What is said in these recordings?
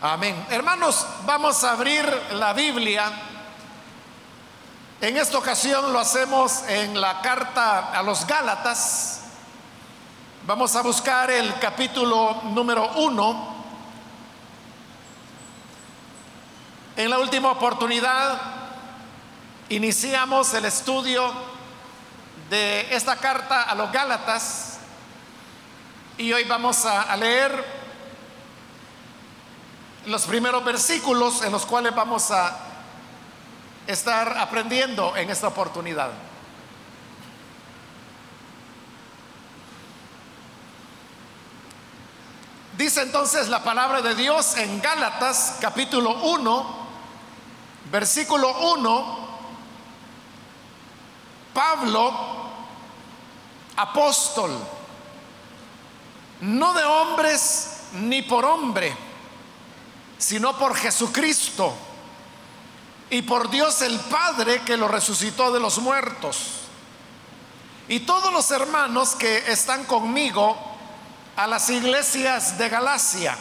Amén. Hermanos, vamos a abrir la Biblia. En esta ocasión lo hacemos en la carta a los Gálatas. Vamos a buscar el capítulo número uno. En la última oportunidad iniciamos el estudio de esta carta a los Gálatas y hoy vamos a, a leer los primeros versículos en los cuales vamos a estar aprendiendo en esta oportunidad. Dice entonces la palabra de Dios en Gálatas capítulo 1, versículo 1, Pablo, apóstol, no de hombres ni por hombre, sino por Jesucristo y por Dios el Padre que lo resucitó de los muertos. Y todos los hermanos que están conmigo a las iglesias de Galacia.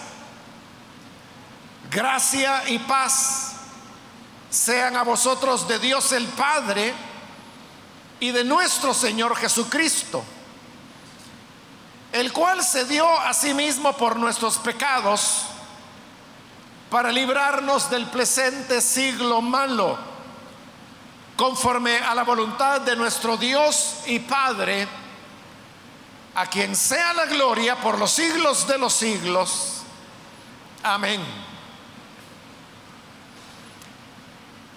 Gracia y paz sean a vosotros de Dios el Padre y de nuestro Señor Jesucristo, el cual se dio a sí mismo por nuestros pecados para librarnos del presente siglo malo, conforme a la voluntad de nuestro Dios y Padre, a quien sea la gloria por los siglos de los siglos. Amén.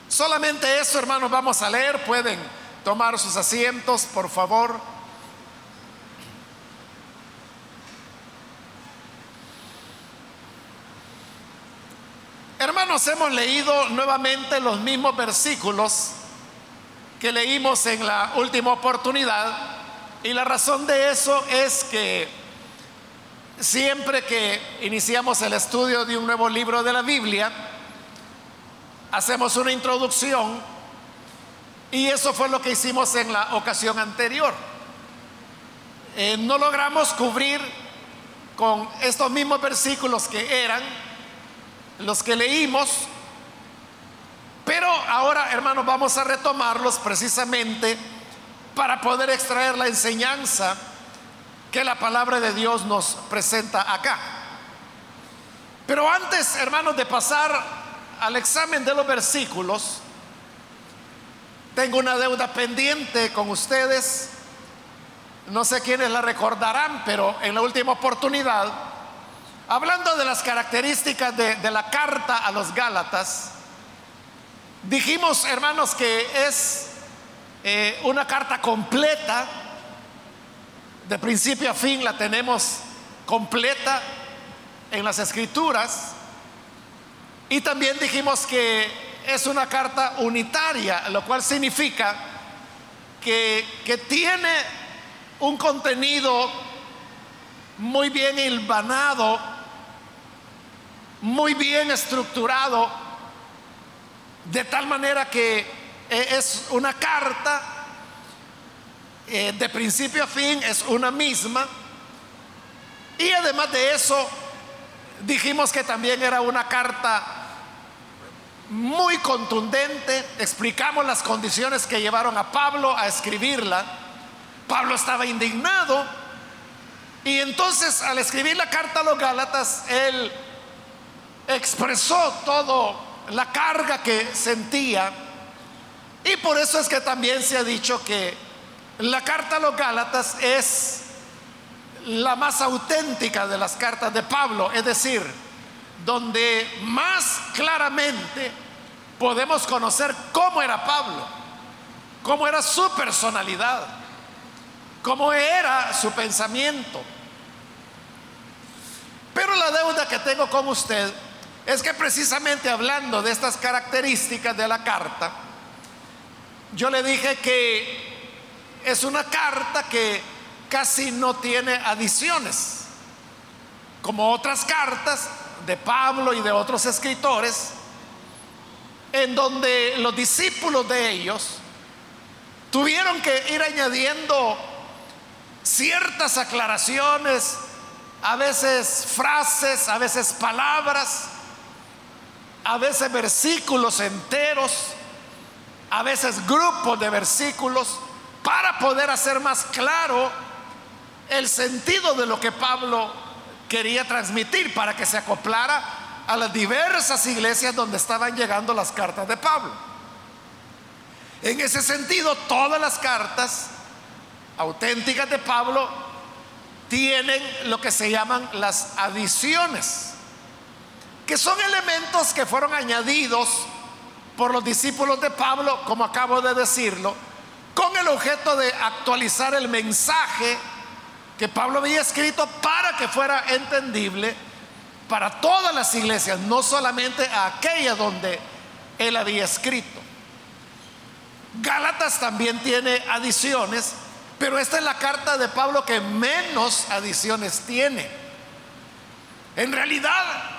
Solamente eso, hermanos, vamos a leer. Pueden tomar sus asientos, por favor. Hermanos, hemos leído nuevamente los mismos versículos que leímos en la última oportunidad y la razón de eso es que siempre que iniciamos el estudio de un nuevo libro de la Biblia, hacemos una introducción y eso fue lo que hicimos en la ocasión anterior. Eh, no logramos cubrir con estos mismos versículos que eran los que leímos, pero ahora, hermanos, vamos a retomarlos precisamente para poder extraer la enseñanza que la palabra de Dios nos presenta acá. Pero antes, hermanos, de pasar al examen de los versículos, tengo una deuda pendiente con ustedes. No sé quiénes la recordarán, pero en la última oportunidad, hablando de las características de, la carta a los Gálatas, dijimos, hermanos, que es eh, una carta completa, de principio a fin la tenemos completa en las escrituras. Y también dijimos que es una carta unitaria, lo cual significa que, que tiene un contenido muy bien hilvanado, muy bien estructurado, de tal manera que eh, es una carta eh, de principio a fin, es una misma. Y además de eso, dijimos que también era una carta muy contundente, explicamos las condiciones que llevaron a Pablo a escribirla. Pablo estaba indignado y entonces al escribir la carta a los Gálatas, él expresó todo la carga que sentía y por eso es que también se ha dicho que la carta a los Gálatas es la más auténtica de las cartas de Pablo, es decir, donde más claramente podemos conocer cómo era Pablo, cómo era su personalidad, cómo era su pensamiento. Pero la deuda que tengo con usted es que precisamente hablando de estas características de la carta, yo le dije que es una carta que casi no tiene adiciones, como otras cartas de Pablo y de otros escritores, en donde los discípulos de ellos tuvieron que ir añadiendo ciertas aclaraciones, a veces frases, a veces palabras, a veces versículos enteros, a veces grupos de versículos, para poder hacer más claro el sentido de lo que Pablo quería transmitir, para que se acoplara a las diversas iglesias donde estaban llegando las cartas de Pablo. En ese sentido, todas las cartas auténticas de Pablo tienen lo que se llaman las adiciones, que son elementos que fueron añadidos por los discípulos de Pablo, como acabo de decirlo, con el objeto de actualizar el mensaje que Pablo había escrito para que fuera entendible para todas las iglesias, no solamente a aquella donde él había escrito. Gálatas también tiene adiciones, pero esta es la carta de Pablo que menos adiciones tiene. En realidad,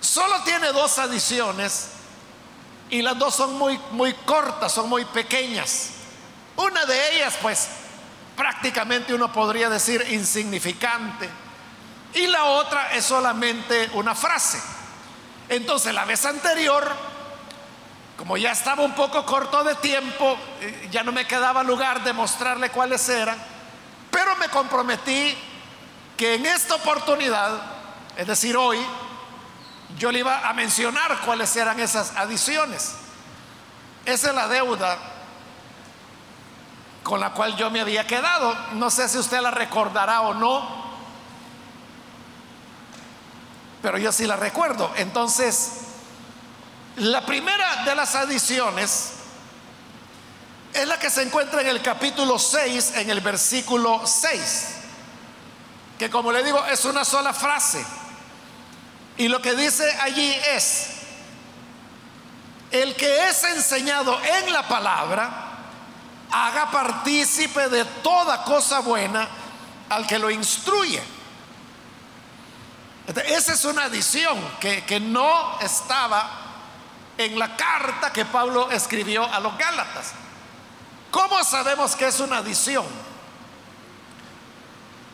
solo tiene dos adiciones y las dos son muy, muy cortas, son muy pequeñas. Una de ellas, pues, prácticamente uno podría decir insignificante. Y la otra es solamente una frase. Entonces, la vez anterior, como ya estaba un poco corto de tiempo, eh, ya no me quedaba lugar de mostrarle cuáles eran, pero me comprometí que en esta oportunidad, es decir, hoy, yo le iba a mencionar cuáles eran esas adiciones. Esa es la deuda con la cual yo me había quedado. No sé si usted la recordará o no, pero yo sí la recuerdo. Entonces, la primera de las adiciones es la que se encuentra en el capítulo 6, en el versículo 6, que como le digo es una sola frase. Y lo que dice allí es, el que es enseñado en la palabra, haga partícipe de toda cosa buena al que lo instruye. Esa es una adición que, que no estaba en la carta que Pablo escribió a los Gálatas. ¿Cómo sabemos que es una adición?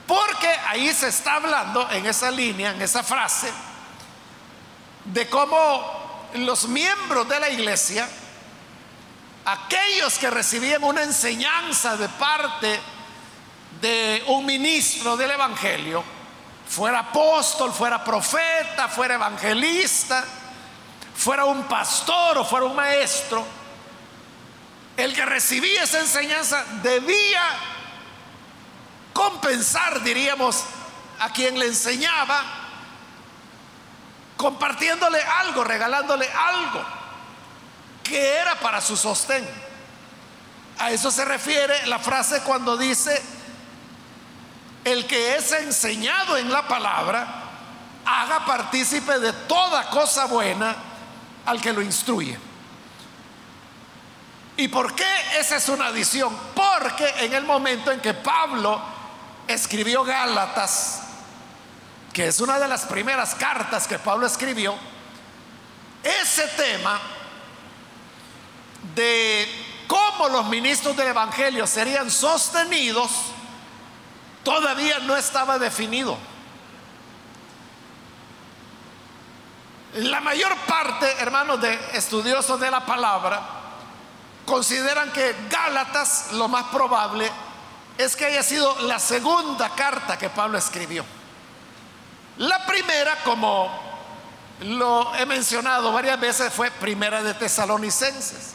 Porque ahí se está hablando en esa línea, en esa frase, de cómo los miembros de la iglesia aquellos que recibían una enseñanza de parte de un ministro del Evangelio, fuera apóstol, fuera profeta, fuera evangelista, fuera un pastor o fuera un maestro, el que recibía esa enseñanza debía compensar, diríamos, a quien le enseñaba, compartiéndole algo, regalándole algo que era para su sostén. A eso se refiere la frase cuando dice, el que es enseñado en la palabra, haga partícipe de toda cosa buena al que lo instruye. ¿Y por qué esa es una adición? Porque en el momento en que Pablo escribió Gálatas, que es una de las primeras cartas que Pablo escribió, ese tema de cómo los ministros del Evangelio serían sostenidos, todavía no estaba definido. La mayor parte, hermanos, de estudiosos de la palabra, consideran que Gálatas lo más probable es que haya sido la segunda carta que Pablo escribió. La primera, como lo he mencionado varias veces, fue primera de Tesalonicenses.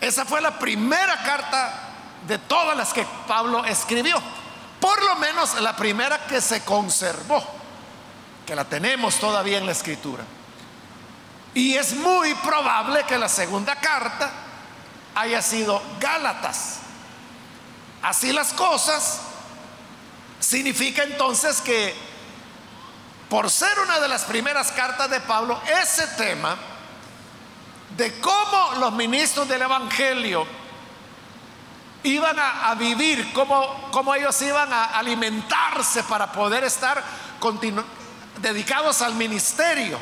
Esa fue la primera carta de todas las que Pablo escribió. Por lo menos la primera que se conservó, que la tenemos todavía en la escritura. Y es muy probable que la segunda carta haya sido Gálatas. Así las cosas, significa entonces que por ser una de las primeras cartas de Pablo, ese tema de cómo los ministros del Evangelio iban a, vivir, cómo, cómo, ellos iban a alimentarse para poder estar dedicados al ministerio.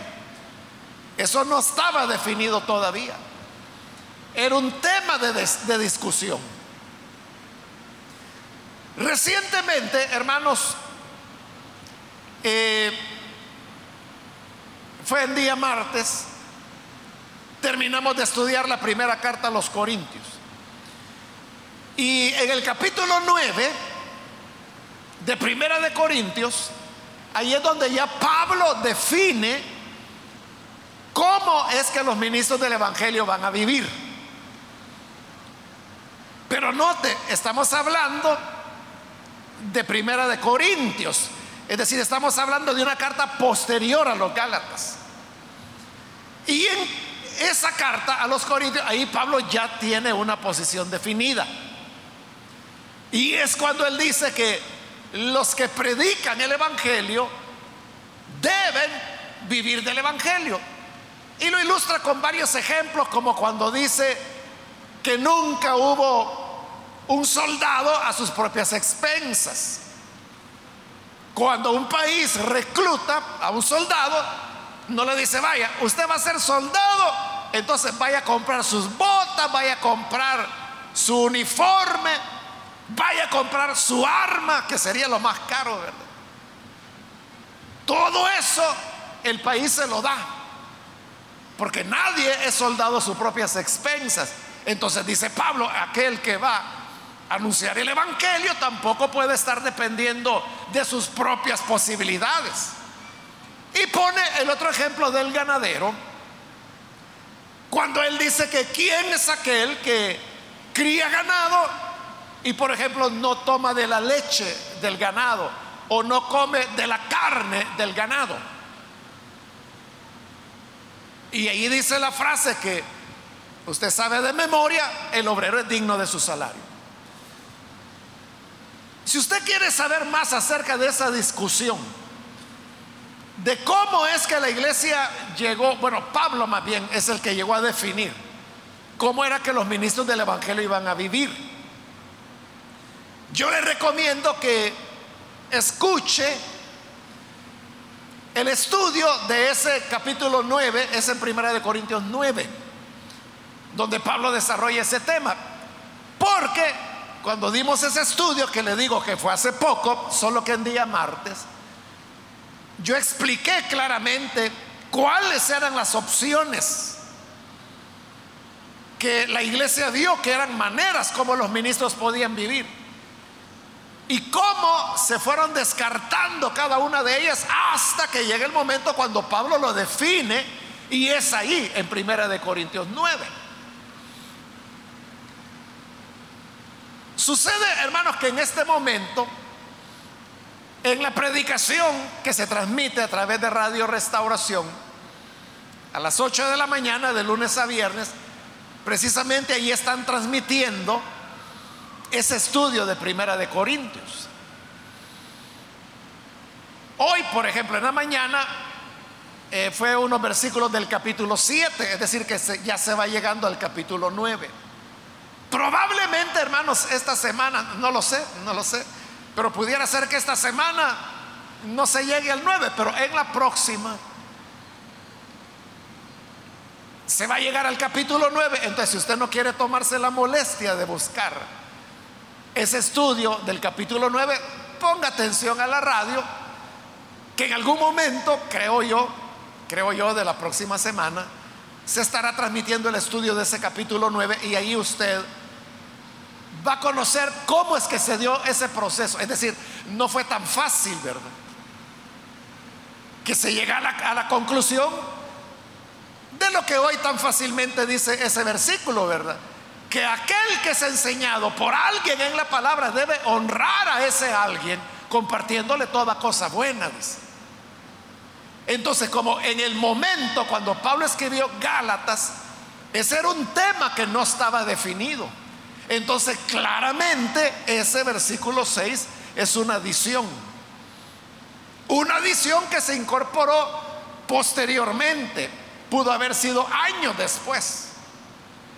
Eso no estaba definido todavía. Era un tema de, discusión. Recientemente, hermanos, eh, fue en día martes, terminamos de estudiar la primera carta a los Corintios. Y en el capítulo 9 de Primera de Corintios, ahí es donde ya Pablo define cómo es que los ministros del Evangelio van a vivir. Pero note, estamos hablando de Primera de Corintios, es decir, estamos hablando de una carta posterior a los Gálatas. Y en esa carta a los Corintios, ahí Pablo ya tiene una posición definida. Y es cuando él dice que los que predican el Evangelio deben vivir del Evangelio. Y lo ilustra con varios ejemplos, como cuando dice que nunca hubo un soldado a sus propias expensas. Cuando un país recluta a un soldado, no le dice, vaya, usted va a ser soldado, entonces vaya a comprar sus botas, vaya a comprar su uniforme, vaya a comprar su arma, que sería lo más caro, ¿verdad? Todo eso el país se lo da, porque nadie es soldado a sus propias expensas. Entonces dice Pablo, aquel que va anunciar el Evangelio tampoco puede estar dependiendo de sus propias posibilidades. Y pone el otro ejemplo del ganadero, cuando él dice que quién es aquel que cría ganado y por ejemplo no toma de la leche del ganado o no come de la carne del ganado. Y ahí dice la frase que usted sabe de memoria, el obrero es digno de su salario. Si usted quiere saber más acerca de esa discusión, de cómo es que la iglesia llegó, bueno, Pablo más bien es el que llegó a definir cómo era que los ministros del Evangelio iban a vivir. Yo le recomiendo que escuche el estudio de ese capítulo 9, es en Primera de Corintios 9, donde Pablo desarrolla ese tema. Porque cuando dimos ese estudio, que le digo que fue hace poco, solo que en día martes, yo expliqué claramente cuáles eran las opciones que la iglesia dio, que eran maneras como los ministros podían vivir. Y cómo se fueron descartando cada una de ellas hasta que llega el momento cuando Pablo lo define y es ahí en Primera de Corintios 9. Sucede, hermanos, que en este momento, en la predicación que se transmite a través de Radio Restauración, a las 8 de la mañana, de lunes a viernes, precisamente ahí están transmitiendo ese estudio de Primera de Corintios. Hoy, por ejemplo, en la mañana eh, fue unos versículos del capítulo 7, es decir, que ya se va llegando al capítulo 9. Probablemente, hermanos, esta semana, no lo sé, no lo sé, pero pudiera ser que esta semana no se llegue al 9, pero en la próxima se va a llegar al capítulo 9. Entonces, si usted no quiere tomarse la molestia de buscar ese estudio del capítulo 9, ponga atención a la radio, que en algún momento, creo yo, creo yo, de la próxima semana, se estará transmitiendo el estudio de ese capítulo 9 y ahí usted va a conocer cómo es que se dio ese proceso. Es decir, no fue tan fácil, ¿verdad? Que se llega a la, conclusión de lo que hoy tan fácilmente dice ese versículo, ¿verdad? Que aquel que es enseñado por alguien en la palabra debe honrar a ese alguien compartiéndole toda cosa buena. Entonces, como en el momento cuando Pablo escribió Gálatas, ese era un tema que no estaba definido. Entonces, claramente ese versículo 6 es una adición. Una adición que se incorporó posteriormente. Pudo haber sido años después.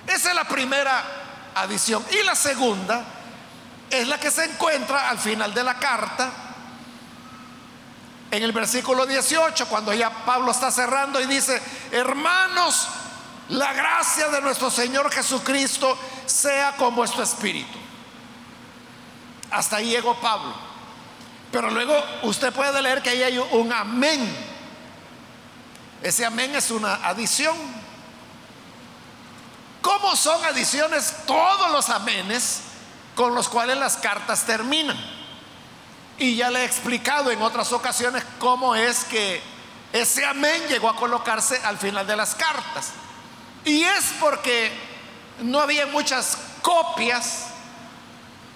Esa es la primera adición. Y la segunda es la que se encuentra al final de la carta. En el versículo 18, cuando ya Pablo está cerrando y dice, hermanos, la gracia de nuestro Señor Jesucristo sea con vuestro espíritu. Hasta ahí llegó Pablo. Pero luego usted puede leer que ahí hay un amén. Ese amén es una adición. ¿Cómo son adiciones todos los amenes con los cuales las cartas terminan? Y ya le he explicado en otras ocasiones cómo es que ese amén llegó a colocarse al final de las cartas. Y es porque no había muchas copias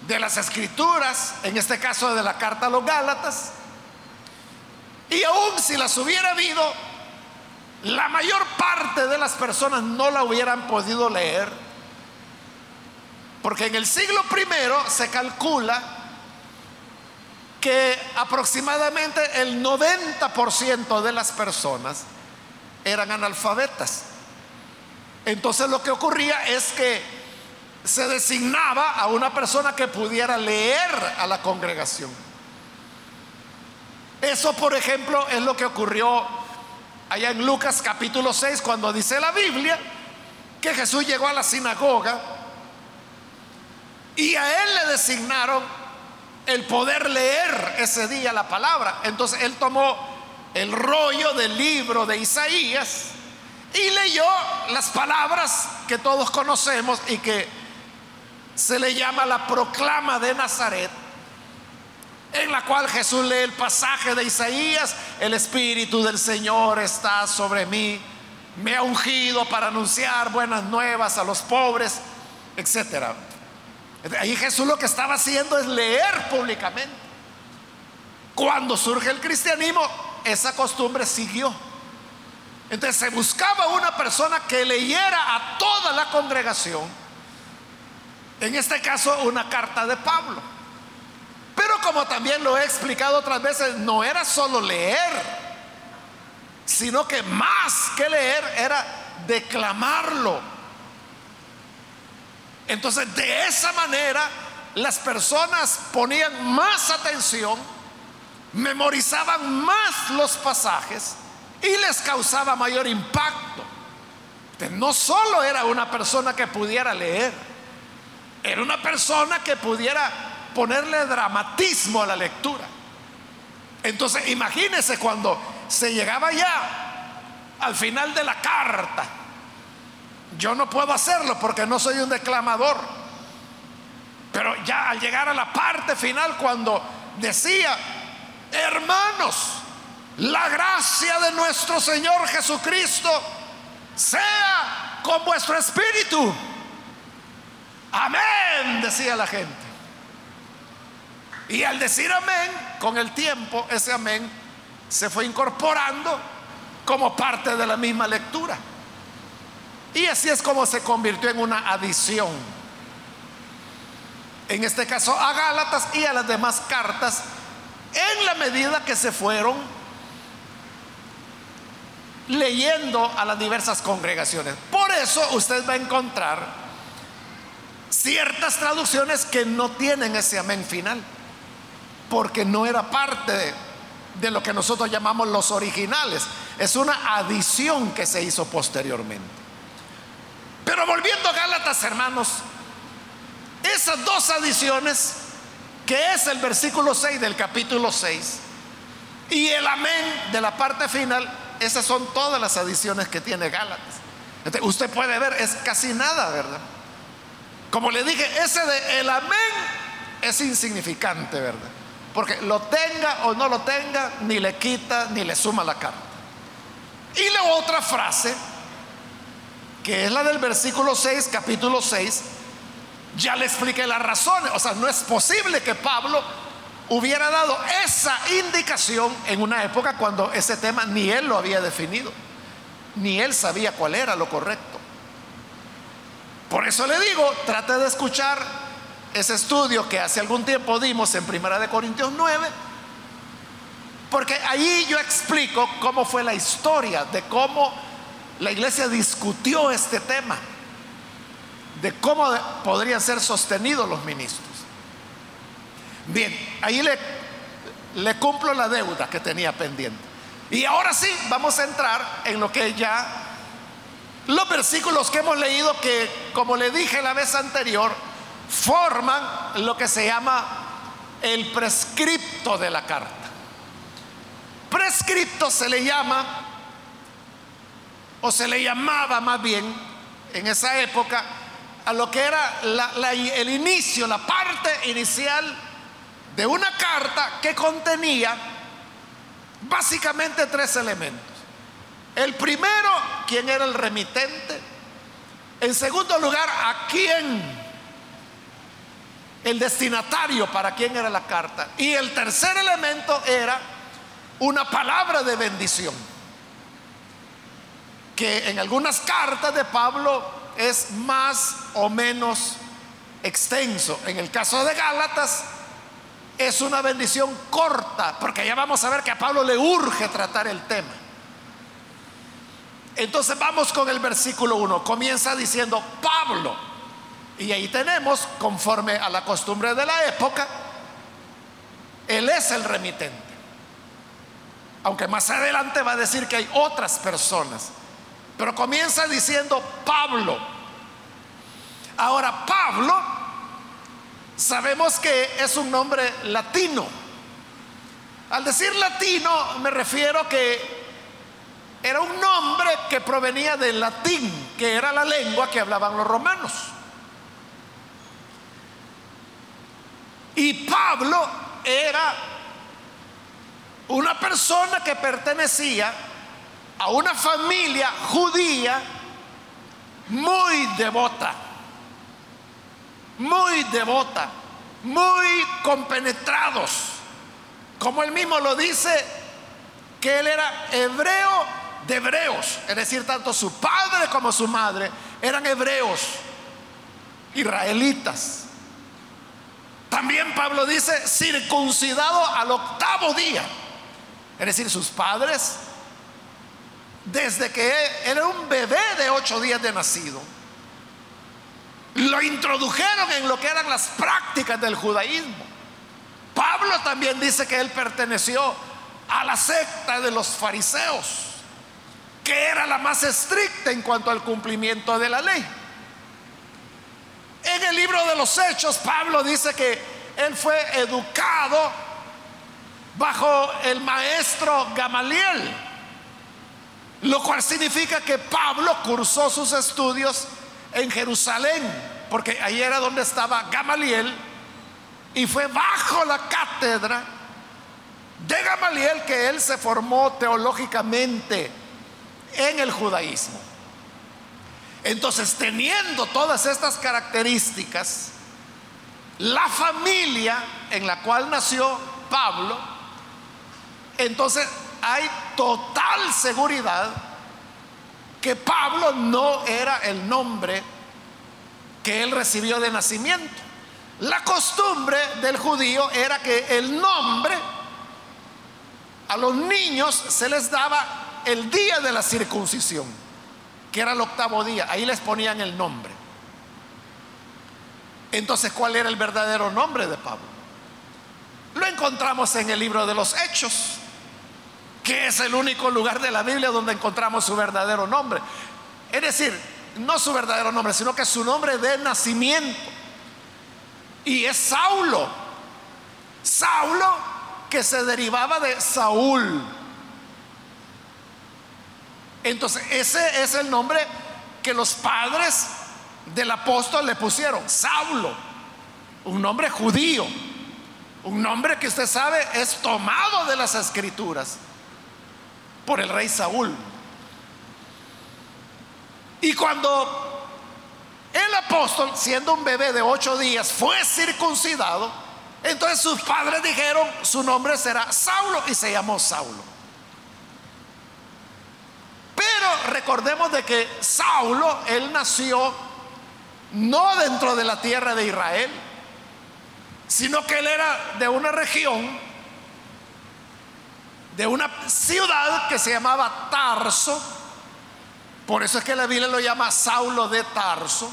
de las escrituras, en este caso de la carta a los Gálatas. Y aún si las hubiera habido, la mayor parte de las personas no la hubieran podido leer. Porque en el siglo primero se calcula que aproximadamente el 90% de las personas eran analfabetas. Entonces lo que ocurría es que se designaba a una persona que pudiera leer a la congregación. Eso, por ejemplo, es lo que ocurrió allá en Lucas capítulo 6, cuando dice la Biblia que Jesús llegó a la sinagoga y a él le designaron el poder leer ese día la palabra. Entonces él tomó el rollo del libro de Isaías y leyó las palabras que todos conocemos y que se le llama la proclama de Nazaret, en la cual Jesús lee el pasaje de Isaías, el Espíritu del Señor está sobre mí, me ha ungido para anunciar buenas nuevas a los pobres, etc. Ahí Jesús lo que estaba haciendo es leer públicamente. Cuando surge el cristianismo, esa costumbre siguió. Entonces se buscaba una persona que leyera a toda la congregación, en este caso una carta de Pablo. Pero como también lo he explicado otras veces, no era solo leer, sino que más que leer era declamarlo. Entonces de esa manera las personas ponían más atención, memorizaban más los pasajes y les causaba mayor impacto. no solo era una persona que pudiera leer, era una persona que pudiera ponerle dramatismo a la lectura. Entonces, imagínense cuando se llegaba ya al final de la carta. Yo no puedo hacerlo porque no soy un declamador. Pero ya al llegar a la parte final, cuando decía, hermanos, la gracia de nuestro Señor Jesucristo sea con vuestro espíritu. Amén, decía la gente. Y al decir amén, con el tiempo ese amén se fue incorporando como parte de la misma lectura. Y así es como se convirtió en una adición. En este caso a Gálatas y a las demás cartas, en la medida que se fueron leyendo a las diversas congregaciones. Por eso usted va a encontrar ciertas traducciones que no tienen ese amén final, porque no era parte de, lo que nosotros llamamos los originales, es una adición que se hizo posteriormente. Pero volviendo a Gálatas, hermanos, esas dos adiciones, que es el versículo 6 del capítulo 6, y el amén de la parte final, esas son todas las adiciones que tiene Gálatas. usted puede ver, es casi nada, ¿verdad? Como le dije, ese de el amén es insignificante, ¿verdad? Porque lo tenga o no lo tenga, ni le quita ni le suma la carta. Y la otra frase, que es la del versículo 6, capítulo 6, ya le expliqué las razones. O sea, no es posible que Pablo hubiera dado esa indicación en una época cuando ese tema ni él lo había definido, ni él sabía cuál era lo correcto. Por eso le digo, trate de escuchar ese estudio que hace algún tiempo dimos en Primera de Corintios 9, porque ahí yo explico cómo fue la historia de cómo la iglesia discutió este tema, de cómo podrían ser sostenidos los ministros. Bien, ahí le, cumplo la deuda que tenía pendiente. Y ahora sí, vamos a entrar en lo que ya los versículos que hemos leído que, como le dije la vez anterior, forman lo que se llama el prescripto de la carta. Prescripto se le llama o se le llamaba más bien en esa época a lo que era el inicio, la parte inicial de una carta que contenía básicamente tres elementos. El primero, quién era el remitente. En segundo lugar, a quién, el destinatario, para quién era la carta. Y el tercer elemento era una palabra de bendición, que en algunas cartas de Pablo es más o menos extenso. En el caso de Gálatas es una bendición corta, porque ya vamos a ver que a Pablo le urge tratar el tema. Entonces vamos con el versículo 1. Comienza diciendo Pablo. Y ahí tenemos, conforme a la costumbre de la época, él es el remitente. Aunque más adelante va a decir que hay otras personas. Pero comienza diciendo Pablo. Ahora, Pablo, sabemos que es un nombre latino. Al decir latino me refiero que era un nombre que provenía del latín, que era la lengua que hablaban los romanos. Y Pablo era una persona que pertenecía a una familia judía muy devota, muy devota, muy compenetrados. Como él mismo lo dice, que él era hebreo de hebreos, es decir, tanto su padre como su madre eran hebreos, israelitas. También Pablo dice, circuncidado al octavo día, es decir, sus padres, desde que era un bebé de ocho días de nacido, lo introdujeron en lo que eran las prácticas del judaísmo. Pablo también dice que él perteneció a la secta de los fariseos que era la más estricta en cuanto al cumplimiento de la ley. En el libro de los Hechos, Pablo dice que él fue educado bajo el maestro Gamaliel, lo cual significa que Pablo cursó sus estudios en Jerusalén, porque ahí era donde estaba Gamaliel, y fue bajo la cátedra de Gamaliel que él se formó teológicamente en el judaísmo. Entonces, teniendo todas estas características, la familia en la cual nació Pablo, entonces hay total seguridad que Pablo no era el nombre que él recibió de nacimiento. La costumbre del judío era que el nombre a los niños se les daba el día de la circuncisión, que era el octavo día, ahí les ponían el nombre. Entonces, ¿cuál era el verdadero nombre de Pablo? Lo encontramos en el libro de los Hechos, que es el único lugar de la Biblia donde encontramos su verdadero nombre. Es decir, no su verdadero nombre, sino que su nombre de nacimiento. Y es Saulo. Saulo que se derivaba de Saúl. Entonces, ese es el nombre que los padres del apóstol le pusieron, Saulo, un nombre judío, un nombre que usted sabe es tomado de las escrituras por el rey Saúl. Y cuando el apóstol, siendo un bebé de ocho días, fue circuncidado, entonces sus padres dijeron, su nombre será Saulo y se llamó Saulo. Pero recordemos de que Saulo, él nació no dentro de la tierra de Israel, sino que él era de una región, de una ciudad que se llamaba Tarso, por eso es que la Biblia lo llama Saulo de Tarso,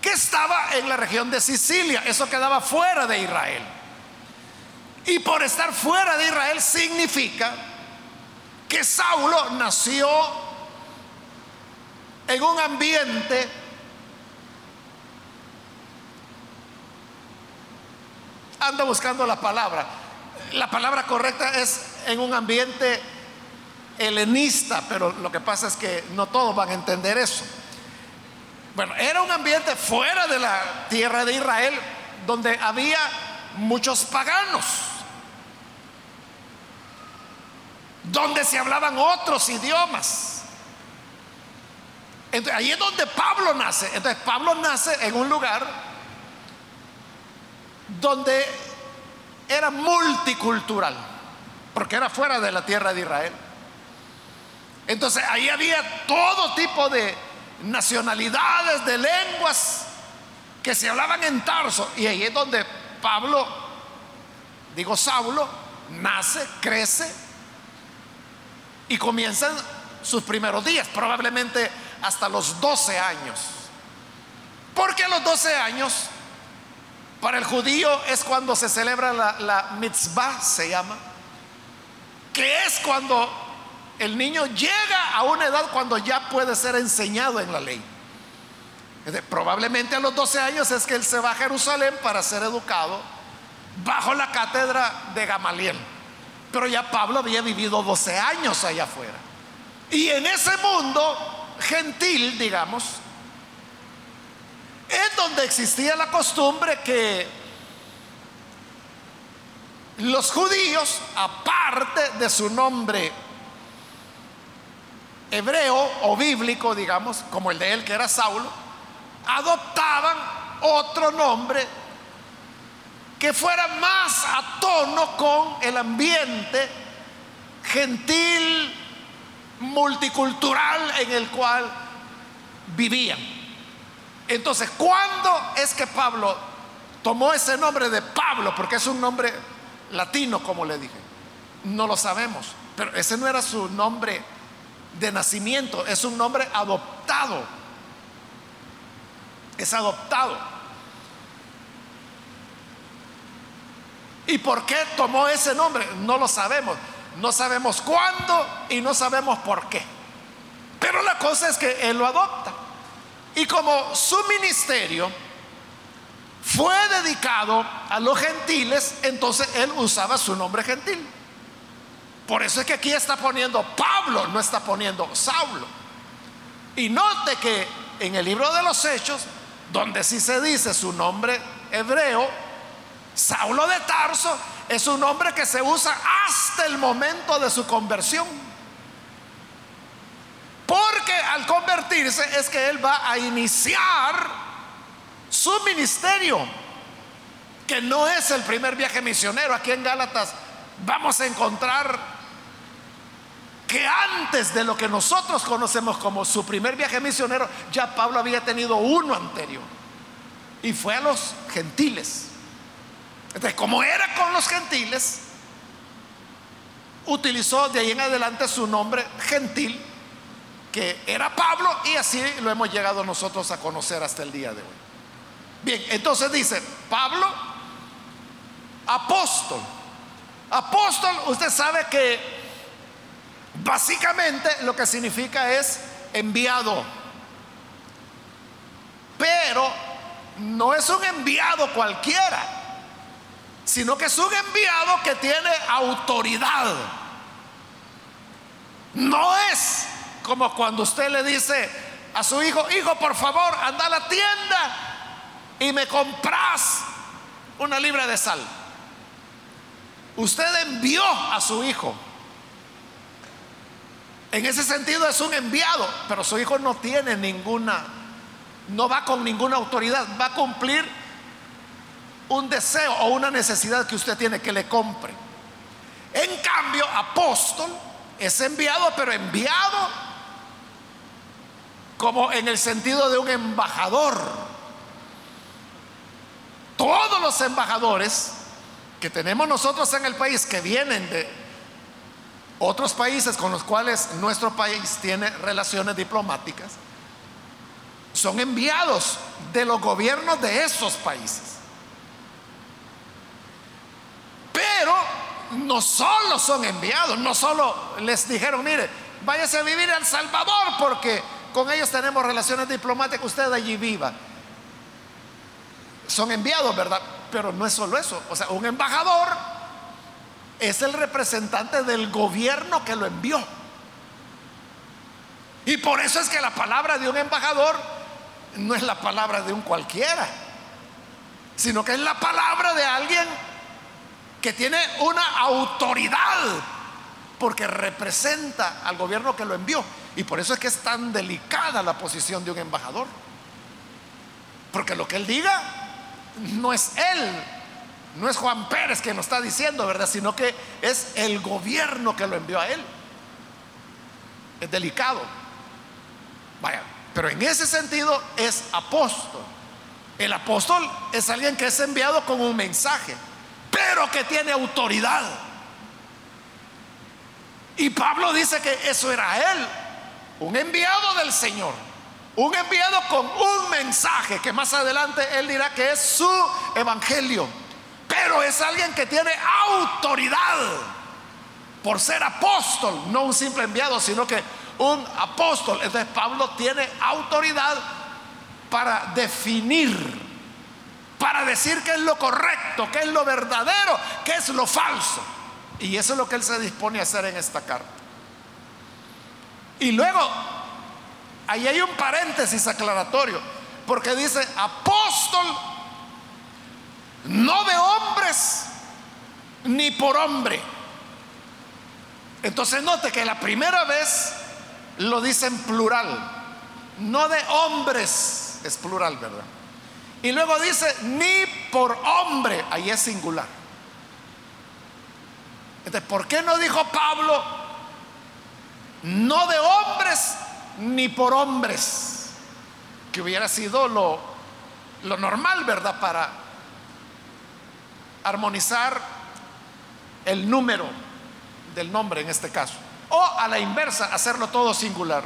que estaba en la región de Sicilia, eso quedaba fuera de Israel. Y por estar fuera de Israel significa que Saulo nació en un ambiente ando buscando la palabra. La palabra correcta es en un ambiente helenista, pero lo que pasa es que no todos van a entender eso. Bueno, era un ambiente fuera de la tierra de Israel donde había muchos paganos, donde se hablaban otros idiomas. Entonces, ahí es donde Pablo nace. Entonces, Pablo nace en un lugar donde era multicultural, porque era fuera de la tierra de Israel. Entonces, ahí había todo tipo de nacionalidades, de lenguas que se hablaban en Tarso. Y ahí es donde Pablo, digo Saulo, nace, crece y comienzan sus primeros días, probablemente hasta los 12 años. Porque a los 12 años, para el judío es cuando se celebra la, la mitzvah, se llama, que es cuando el niño llega a una edad cuando ya puede ser enseñado en la ley. Probablemente a los 12 años es que él se va a Jerusalén para ser educado bajo la cátedra de Gamaliel. Pero ya Pablo había vivido 12 años allá afuera. Y en ese mundo gentil, digamos, es donde existía la costumbre que los judíos, aparte de su nombre hebreo o bíblico, digamos, como el de él que era Saulo, adoptaban otro nombre que fuera más a tono con el ambiente gentil, multicultural en el cual vivían. Entonces, ¿cuándo es que Pablo tomó ese nombre de Pablo? Porque es un nombre latino, como le dije. No lo sabemos, pero ese no era su nombre de nacimiento, es un nombre adoptado. Es adoptado. ¿Y por qué tomó ese nombre? No lo sabemos. No sabemos cuándo y no sabemos por qué. Pero la cosa es que él lo adopta. Y como su ministerio fue dedicado a los gentiles, entonces él usaba su nombre gentil. Por eso es que aquí está poniendo Pablo, no está poniendo Saulo. Y note que en el libro de los Hechos, donde sí se dice su nombre hebreo, Saulo de Tarso es un nombre que se usa hasta el momento de su conversión. Porque al convertirse es que él va a iniciar su ministerio, que no es el primer viaje misionero. Aquí en Gálatas vamos a encontrar que antes de lo que nosotros conocemos como su primer viaje misionero, ya Pablo había tenido uno anterior. Y fue a los gentiles. Entonces, como era con los gentiles, utilizó de ahí en adelante su nombre gentil, que era Pablo, y así lo hemos llegado nosotros a conocer hasta el día de hoy. Bien, entonces dice, Pablo, apóstol. Apóstol, usted sabe que Básicamente lo que significa es enviado. Pero no es un enviado cualquiera, sino que es un enviado que tiene autoridad. No es como cuando usted le dice a su hijo, hijo, por favor, anda a la tienda y me compras una libra de sal. Usted envió a su hijo en ese sentido es un enviado, pero su hijo no tiene ninguna, no va con ninguna autoridad, va a cumplir un deseo o una necesidad que usted tiene que le compre. En cambio, apóstol es enviado, pero enviado como en el sentido de un embajador. Todos los embajadores que tenemos nosotros en el país que vienen de otros países con los cuales nuestro país tiene relaciones diplomáticas son enviados de los gobiernos de esos países. Pero no solo son enviados, no solo les dijeron, mire, váyase a vivir a El Salvador porque con ellos tenemos relaciones diplomáticas, usted allí viva. Son enviados, ¿verdad? Pero no es solo eso. O sea, un embajador es el representante del gobierno que lo envió. Y por eso es que la palabra de un embajador no es la palabra de un cualquiera, sino que es la palabra de alguien que tiene una autoridad, porque representa al gobierno que lo envió. Y por eso es que es tan delicada la posición de un embajador. Porque lo que él diga no es él, no es Juan Pérez que nos está diciendo, ¿verdad? Sino que es el gobierno que lo envió a él. Es delicado. Vaya, pero en ese sentido es apóstol. El apóstol es alguien que es enviado con un mensaje, pero que tiene autoridad. Y Pablo dice que eso era él, un enviado del Señor, un enviado con un mensaje que más adelante él dirá que es su evangelio, pero es alguien que tiene autoridad por ser apóstol, no un simple enviado, sino que un apóstol. Entonces Pablo tiene autoridad para definir, para decir qué es lo correcto, qué es lo verdadero, qué es lo falso. Y eso es lo que él se dispone a hacer en esta carta. Y luego, ahí hay un paréntesis aclaratorio, porque dice apóstol, no de hombres, ni por hombre. Entonces note que la primera vez lo dice en plural, no de hombres, es plural, ¿verdad? Y luego dice, ni por hombre, ahí es singular. Entonces, ¿por qué no dijo Pablo, no de hombres, ni por hombres? Que hubiera sido lo, lo normal, ¿verdad? Para armonizar el número del nombre en este caso. O a la inversa, hacerlo todo singular.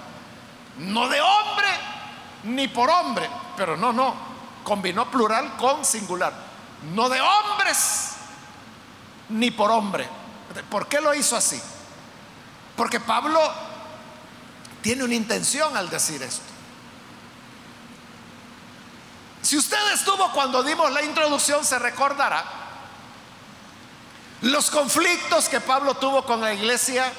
No de hombre ni por hombre, pero no, no, combinó plural con singular. No de hombres ni por hombre. ¿Por qué lo hizo así? Porque Pablo tiene una intención al decir esto. Si usted estuvo cuando dimos la introducción, se recordará los conflictos que Pablo tuvo con la iglesia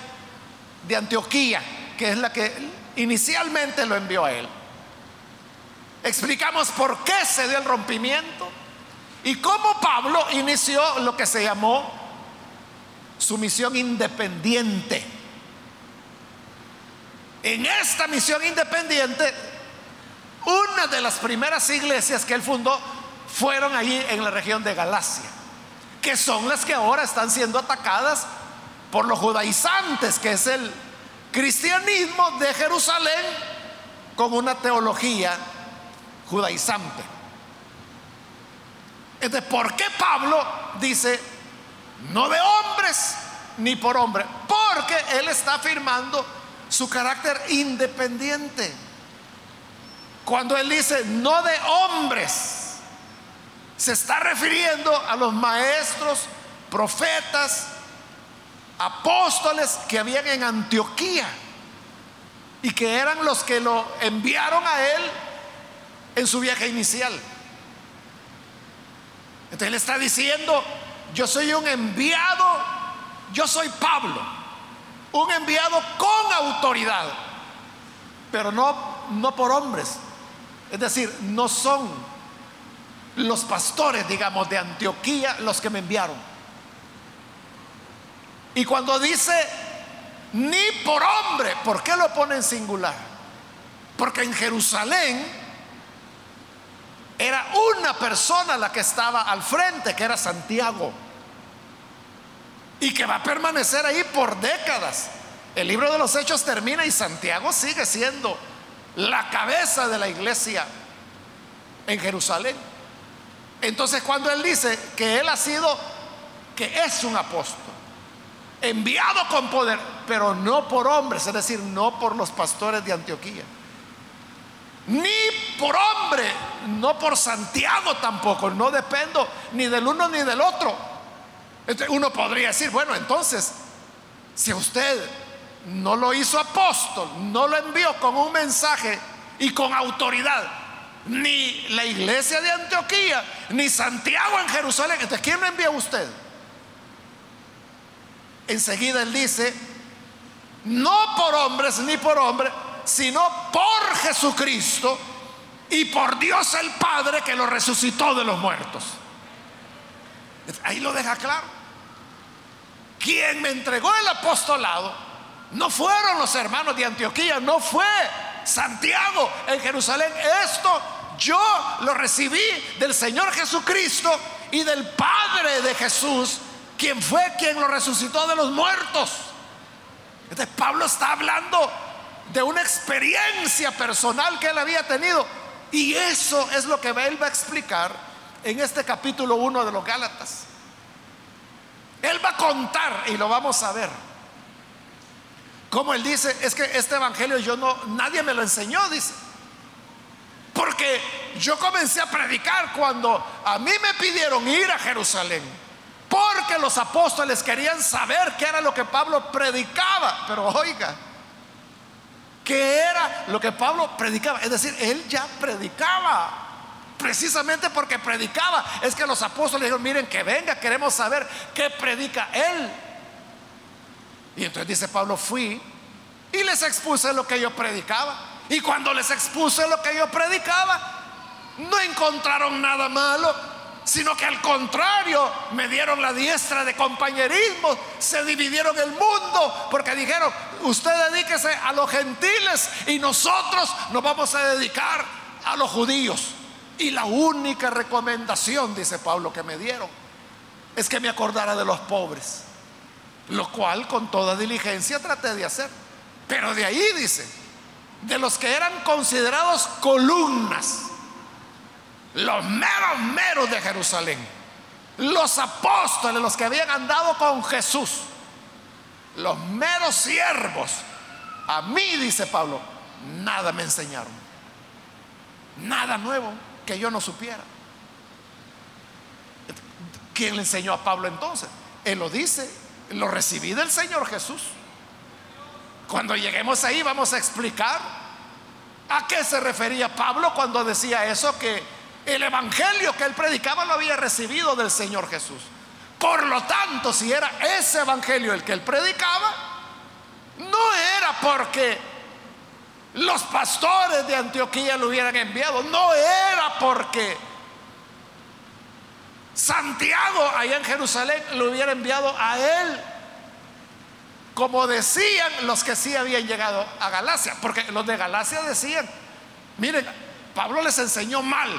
de Antioquía, que es la que inicialmente lo envió a él. Explicamos por qué se dio el rompimiento y cómo Pablo inició lo que se llamó su misión independiente. En esta misión independiente, una de las primeras iglesias que él fundó fueron allí en la región de Galacia, que son las que ahora están siendo atacadas por los judaizantes, que es el cristianismo de Jerusalén con una teología judaizante. Entonces, ¿por qué Pablo dice, no de hombres ni por hombre? Porque él está afirmando su carácter independiente. Cuando él dice, no de hombres, se está refiriendo a los maestros, profetas, apóstoles que habían en Antioquía y que eran los que lo enviaron a él en su viaje inicial. Entonces él está diciendo, yo soy un enviado, yo soy Pablo, un enviado con autoridad, pero no, no por hombres. Es decir, no son los pastores, digamos, de Antioquía los que me enviaron y cuando dice ni por hombre, ¿por qué lo pone en singular? Porque en Jerusalén era una persona la que estaba al frente, que era Santiago. Y que va a permanecer ahí por décadas. El libro de los Hechos termina y Santiago sigue siendo la cabeza de la iglesia en Jerusalén. Entonces cuando él dice que él ha sido, que es un apóstol, enviado con poder, pero no por hombres, es decir, no por los pastores de Antioquía. Ni por hombre, no por Santiago tampoco, no dependo ni del uno ni del otro. Uno podría decir, bueno, entonces, si usted no lo hizo apóstol, no lo envió con un mensaje y con autoridad, ni la iglesia de Antioquía, ni Santiago en Jerusalén, entonces, ¿quién lo envió usted? enseguida él dice, no por hombres ni por hombre, sino por Jesucristo y por Dios el Padre que lo resucitó de los muertos. Ahí lo deja claro. Quien me entregó el apostolado no fueron los hermanos de Antioquía, no fue Santiago en Jerusalén. Esto yo lo recibí del Señor Jesucristo y del Padre de Jesús, quien fue quien lo resucitó de los muertos. Entonces Pablo está hablando de una experiencia personal que él había tenido. Y eso es lo que él va a explicar en este capítulo 1 de los Gálatas. Él va a contar y lo vamos a ver. Como él dice, es que este evangelio yo no, nadie me lo enseñó, dice. Porque yo comencé a predicar cuando a mí me pidieron ir a Jerusalén. Porque los apóstoles querían saber qué era lo que Pablo predicaba. Pero oiga, ¿qué era lo que Pablo predicaba? Es decir, él ya predicaba. Precisamente porque predicaba. Es que los apóstoles dijeron, miren, que venga, queremos saber qué predica él. Y entonces dice Pablo, fui y les expuse lo que yo predicaba. Y cuando les expuse lo que yo predicaba, no encontraron nada malo, sino que al contrario me dieron la diestra de compañerismo, se dividieron el mundo, porque dijeron, usted dedíquese a los gentiles y nosotros nos vamos a dedicar a los judíos. Y la única recomendación, dice Pablo, que me dieron, es que me acordara de los pobres lo cual con toda diligencia traté de hacer. Pero de ahí dice, de los que eran considerados columnas, los meros meros de Jerusalén, los apóstoles, los que habían andado con Jesús, los meros siervos, a mí, dice Pablo, nada me enseñaron, nada nuevo que yo no supiera. ¿Quién le enseñó a Pablo entonces? Él lo dice lo recibí del Señor Jesús. Cuando lleguemos ahí vamos a explicar a qué se refería Pablo cuando decía eso, que el evangelio que él predicaba lo había recibido del Señor Jesús. Por lo tanto, si era ese evangelio el que él predicaba, no era porque los pastores de Antioquía lo hubieran enviado, no era porque Santiago allá en Jerusalén lo hubiera enviado a él, como decían los que sí habían llegado a Galacia, porque los de Galacia decían, miren, Pablo les enseñó mal,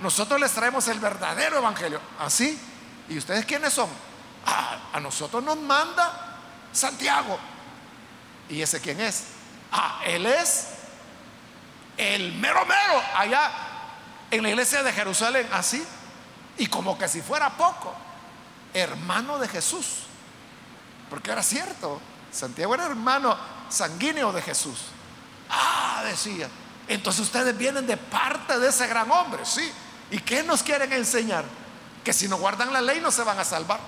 nosotros les traemos el verdadero evangelio, así, ¿y ustedes quiénes son? Ah, a nosotros nos manda Santiago, ¿y ese quién es? Ah, él es el mero mero allá en la iglesia de Jerusalén, así. Y como que si fuera poco, hermano de Jesús. Porque era cierto, Santiago era hermano sanguíneo de Jesús. Ah, decía. Entonces ustedes vienen de parte de ese gran hombre, sí. ¿Y qué nos quieren enseñar? Que si no guardan la ley no se van a salvar.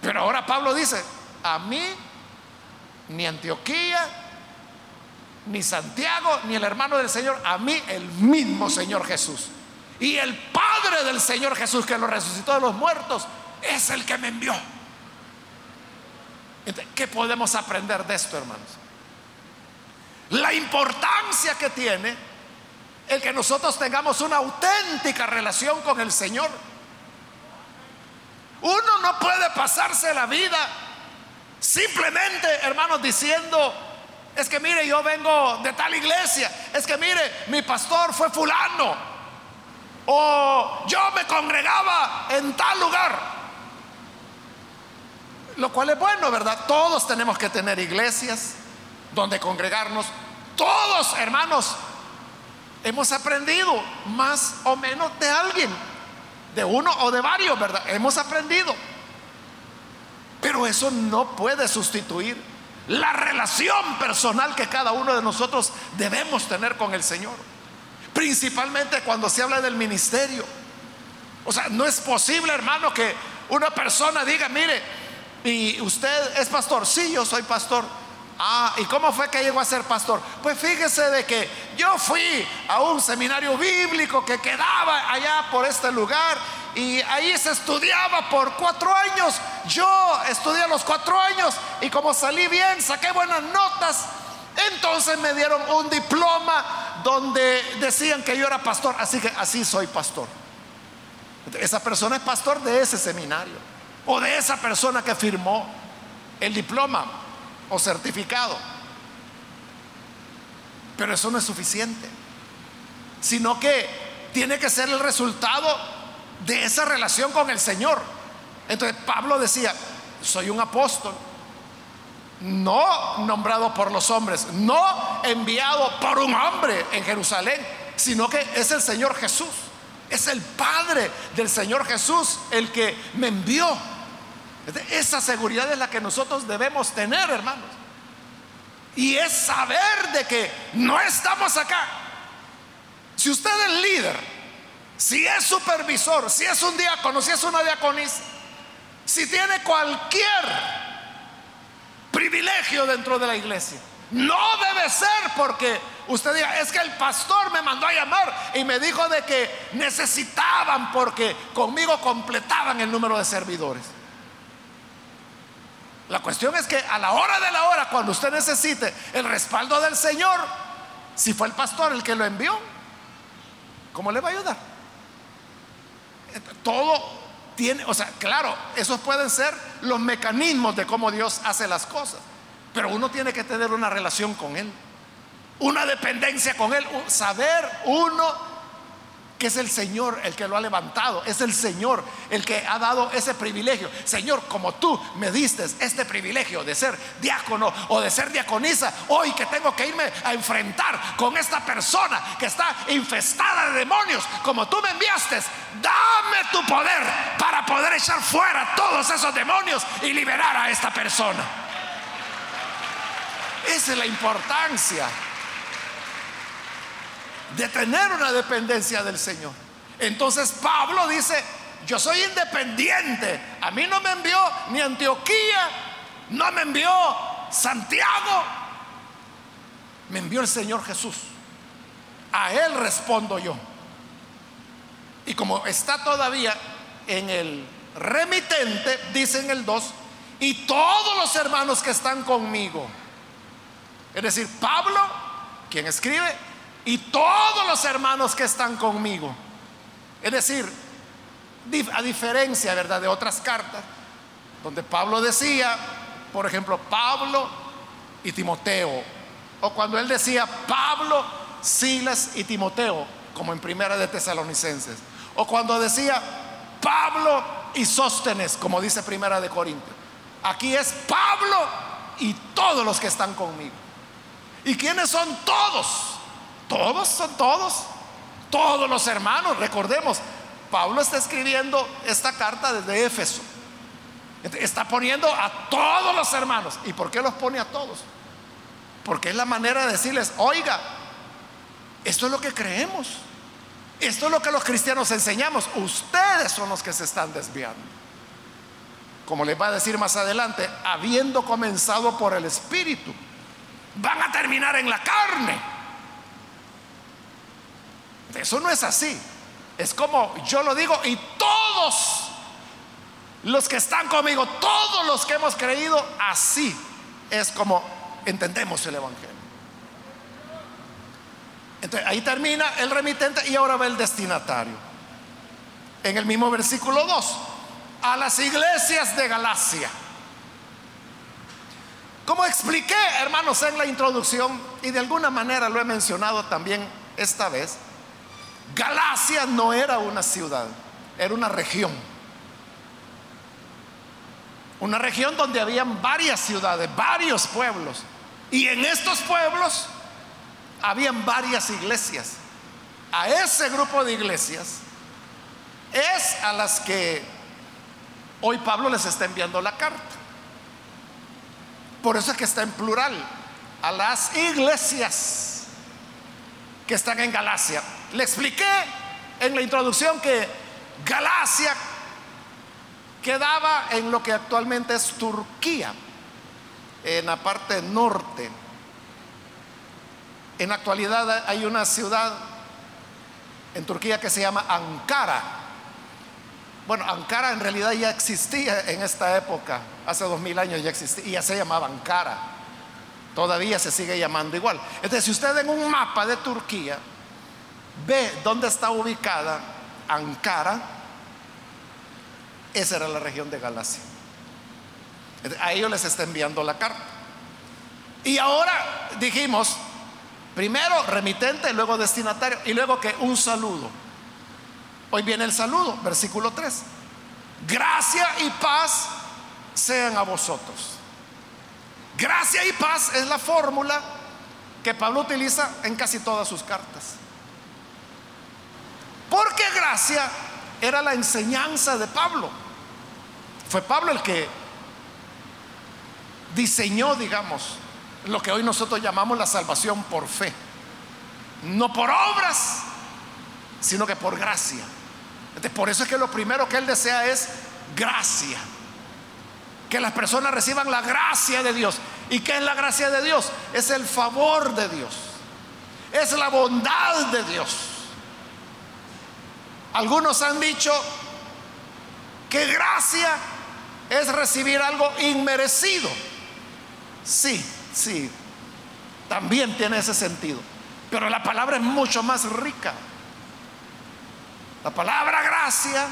Pero ahora Pablo dice, a mí, ni Antioquía, ni Santiago, ni el hermano del Señor, a mí el mismo Señor Jesús. Y el Padre del Señor Jesús que lo resucitó de los muertos es el que me envió. ¿Qué podemos aprender de esto, hermanos? La importancia que tiene el que nosotros tengamos una auténtica relación con el Señor. Uno no puede pasarse la vida simplemente, hermanos, diciendo, es que mire, yo vengo de tal iglesia, es que mire, mi pastor fue fulano, o yo me congregaba en tal lugar. Lo cual es bueno, ¿verdad? Todos tenemos que tener iglesias donde congregarnos. Todos, hermanos, hemos aprendido más o menos de alguien, de uno o de varios, ¿verdad? Hemos aprendido. Pero eso no puede sustituir la relación personal que cada uno de nosotros debemos tener con el Señor. Principalmente cuando se habla del ministerio. O sea, no es posible, hermano, que una persona diga, mire, ¿y usted es pastor? Sí, yo soy pastor. Ah, ¿y cómo fue que llegó a ser pastor? Pues fíjese de que yo fui a un seminario bíblico que quedaba allá por este lugar y ahí se estudiaba por cuatro años. Yo estudié los cuatro años y como salí bien, saqué buenas notas entonces me dieron un diploma donde decían que yo era pastor, así que así soy pastor. Esa persona es pastor de ese seminario o de esa persona que firmó el diploma o certificado. Pero eso no es suficiente, sino que tiene que ser el resultado de esa relación con el Señor. Entonces Pablo decía, soy un apóstol, no nombrado por los hombres, no enviado por un hombre en Jerusalén, sino que es el Señor Jesús, es el Padre del Señor Jesús el que me envió. Esa seguridad es la que nosotros debemos tener, hermanos. Y es saber de que no estamos acá. Si usted es líder, si es supervisor, si es un diácono, si es una diaconisa, si tiene cualquier privilegio dentro de la iglesia. No debe ser porque usted diga, es que el pastor me mandó a llamar y me dijo de que necesitaban porque conmigo completaban el número de servidores. La cuestión es que a la hora de la hora, cuando usted necesite el respaldo del Señor, si fue el pastor el que lo envió, ¿cómo le va a ayudar? Todo o sea, claro, esos pueden ser los mecanismos de cómo Dios hace las cosas, pero uno tiene que tener una relación con Él, una dependencia con Él, saber uno que es el Señor el que lo ha levantado, es el Señor el que ha dado ese privilegio. Señor, como tú me diste este privilegio de ser diácono o de ser diaconisa, hoy que tengo que irme a enfrentar con esta persona que está infestada de demonios, como tú me enviaste, dame tu poder para poder echar fuera todos esos demonios y liberar a esta persona. Esa es la importancia de tener una dependencia del Señor. Entonces Pablo dice, yo soy independiente. A mí no me envió ni Antioquía, no me envió Santiago, me envió el Señor Jesús. A Él respondo yo. Y como está todavía en el remitente, dice en el 2, y todos los hermanos que están conmigo. Es decir, Pablo, quien escribe, y todos los hermanos que están conmigo. Es decir, a diferencia, ¿verdad?, de otras cartas, donde Pablo decía, por ejemplo, Pablo y Timoteo, o cuando él decía Pablo, Silas y Timoteo, como en Primera de Tesalonicenses, o cuando decía Pablo y Sóstenes, como dice Primera de Corintios. Aquí es Pablo y todos los que están conmigo. ¿Y quiénes son todos? Todos son todos. Todos los hermanos. Recordemos, Pablo está escribiendo esta carta desde Éfeso. Está poniendo a todos los hermanos. ¿Y por qué los pone a todos? Porque es la manera de decirles, oiga, esto es lo que creemos. Esto es lo que los cristianos enseñamos. Ustedes son los que se están desviando. Como les va a decir más adelante, habiendo comenzado por el Espíritu, van a terminar en la carne. Eso no es así. Es como yo lo digo y todos los que están conmigo, todos los que hemos creído, así es como entendemos el Evangelio. Entonces ahí termina el remitente y ahora va el destinatario. En el mismo versículo 2, a las iglesias de Galacia. Como expliqué, hermanos, en la introducción, y de alguna manera lo he mencionado también esta vez, Galacia no era una ciudad, era una región. Una región donde habían varias ciudades, varios pueblos. Y en estos pueblos habían varias iglesias. A ese grupo de iglesias es a las que hoy Pablo les está enviando la carta. Por eso es que está en plural. A las iglesias que están en Galacia. Le expliqué en la introducción que Galacia quedaba en lo que actualmente es Turquía, en la parte norte. En la actualidad hay una ciudad en Turquía que se llama Ankara. Bueno, Ankara en realidad ya existía en esta época, hace dos mil años ya existía, y ya se llamaba Ankara. todavía se sigue llamando igual. Entonces, si usted en un mapa de Turquía ve dónde está ubicada Ankara, esa era la región de Galacia. A ellos les está enviando la carta. Y ahora dijimos, primero remitente, luego destinatario y luego que un saludo. Hoy viene el saludo, versículo 3. Gracia y paz sean a vosotros. Gracia y paz es la fórmula que Pablo utiliza en casi todas sus cartas. Porque gracia era la enseñanza de Pablo. Fue Pablo el que diseñó, digamos, lo que hoy nosotros llamamos la salvación por fe. No por obras, sino que por gracia. por eso es que lo primero que él desea es gracia. Que las personas reciban la gracia de Dios. ¿Y qué es la gracia de Dios? Es el favor de Dios. Es la bondad de Dios. Algunos han dicho que gracia es recibir algo inmerecido. Sí, sí, también tiene ese sentido. Pero la palabra es mucho más rica. La palabra gracia,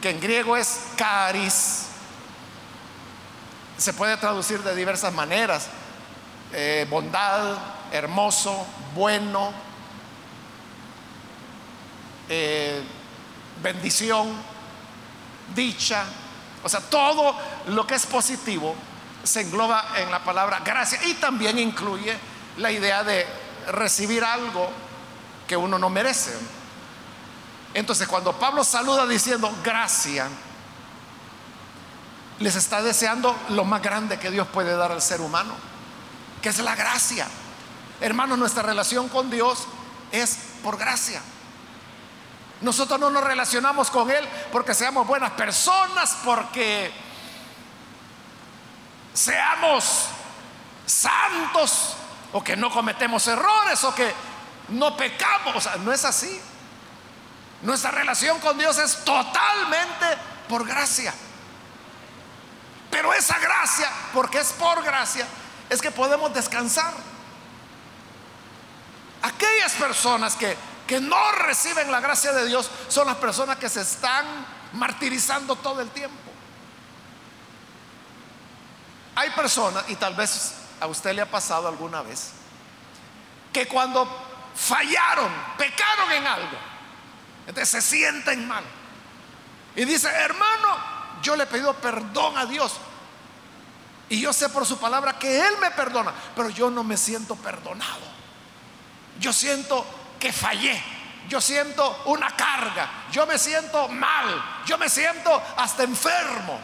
que en griego es caris, se puede traducir de diversas maneras. Eh, bondad, hermoso, bueno, eh, bendición, dicha. O sea, todo lo que es positivo se engloba en la palabra gracia y también incluye la idea de recibir algo que uno no merece. Entonces, cuando Pablo saluda diciendo gracia, les está deseando lo más grande que Dios puede dar al ser humano, que es la gracia. Hermanos, nuestra relación con Dios es por gracia. Nosotros no nos relacionamos con Él porque seamos buenas personas, porque seamos santos o que no cometemos errores o que no pecamos. No es así. Nuestra relación con Dios es totalmente por gracia. Pero esa gracia, porque es por gracia, es que podemos descansar. Aquellas personas que, que no reciben la gracia de Dios son las personas que se están martirizando todo el tiempo. Hay personas, y tal vez a usted le ha pasado alguna vez, que cuando fallaron, pecaron en algo, se sienten mal. Y dice, hermano, yo le he pedido perdón a Dios. Y yo sé por su palabra que Él me perdona, pero yo no me siento perdonado. Yo siento que fallé. Yo siento una carga. Yo me siento mal. Yo me siento hasta enfermo.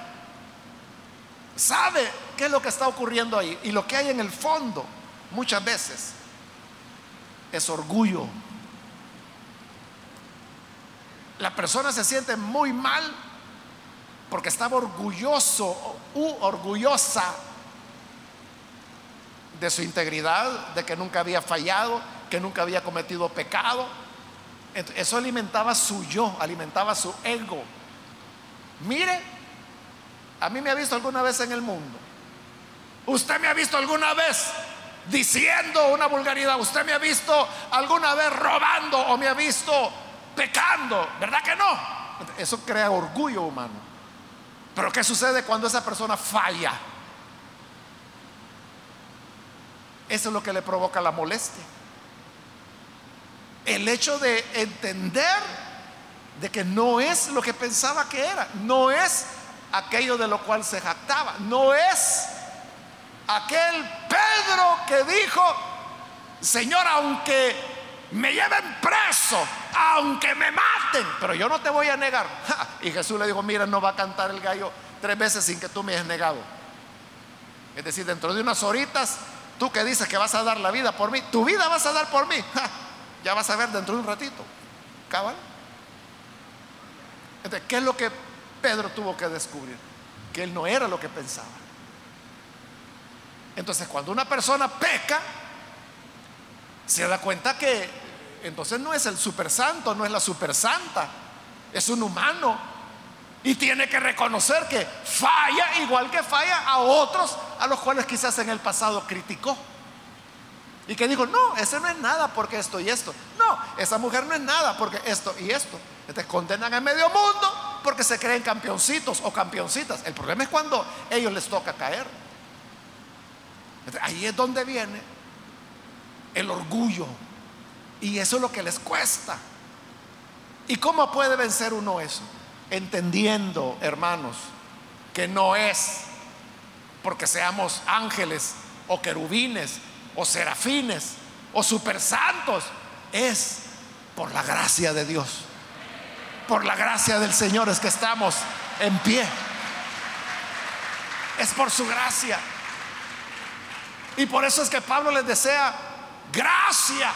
¿Sabe qué es lo que está ocurriendo ahí? Y lo que hay en el fondo muchas veces es orgullo. La persona se siente muy mal porque estaba orgulloso u orgullosa de su integridad, de que nunca había fallado, que nunca había cometido pecado. Eso alimentaba su yo, alimentaba su ego. Mire, a mí me ha visto alguna vez en el mundo. Usted me ha visto alguna vez diciendo una vulgaridad. Usted me ha visto alguna vez robando o me ha visto pecando. ¿Verdad que no? Eso crea orgullo humano. Pero ¿qué sucede cuando esa persona falla? Eso es lo que le provoca la molestia. El hecho de entender de que no es lo que pensaba que era, no es aquello de lo cual se jactaba, no es aquel Pedro que dijo, Señor, aunque me lleven preso, aunque me maten, pero yo no te voy a negar. Y Jesús le dijo, mira, no va a cantar el gallo tres veces sin que tú me hayas negado. Es decir, dentro de unas horitas, tú que dices que vas a dar la vida por mí, tu vida vas a dar por mí. Ya vas a ver dentro de un ratito. Cabal. Entonces, ¿qué es lo que Pedro tuvo que descubrir? Que él no era lo que pensaba. Entonces, cuando una persona peca, se da cuenta que entonces no es el super santo, no es la super santa, es un humano y tiene que reconocer que falla igual que falla a otros a los cuales quizás en el pasado criticó. Y que dijo, no, ese no es nada porque esto y esto. No, esa mujer no es nada porque esto y esto. Te condenan en medio mundo porque se creen campeoncitos o campeoncitas. El problema es cuando a ellos les toca caer. Ahí es donde viene el orgullo. Y eso es lo que les cuesta. ¿Y cómo puede vencer uno eso? Entendiendo, hermanos, que no es porque seamos ángeles o querubines o serafines o supersantos, es por la gracia de Dios. Por la gracia del Señor es que estamos en pie. Es por su gracia. Y por eso es que Pablo les desea gracia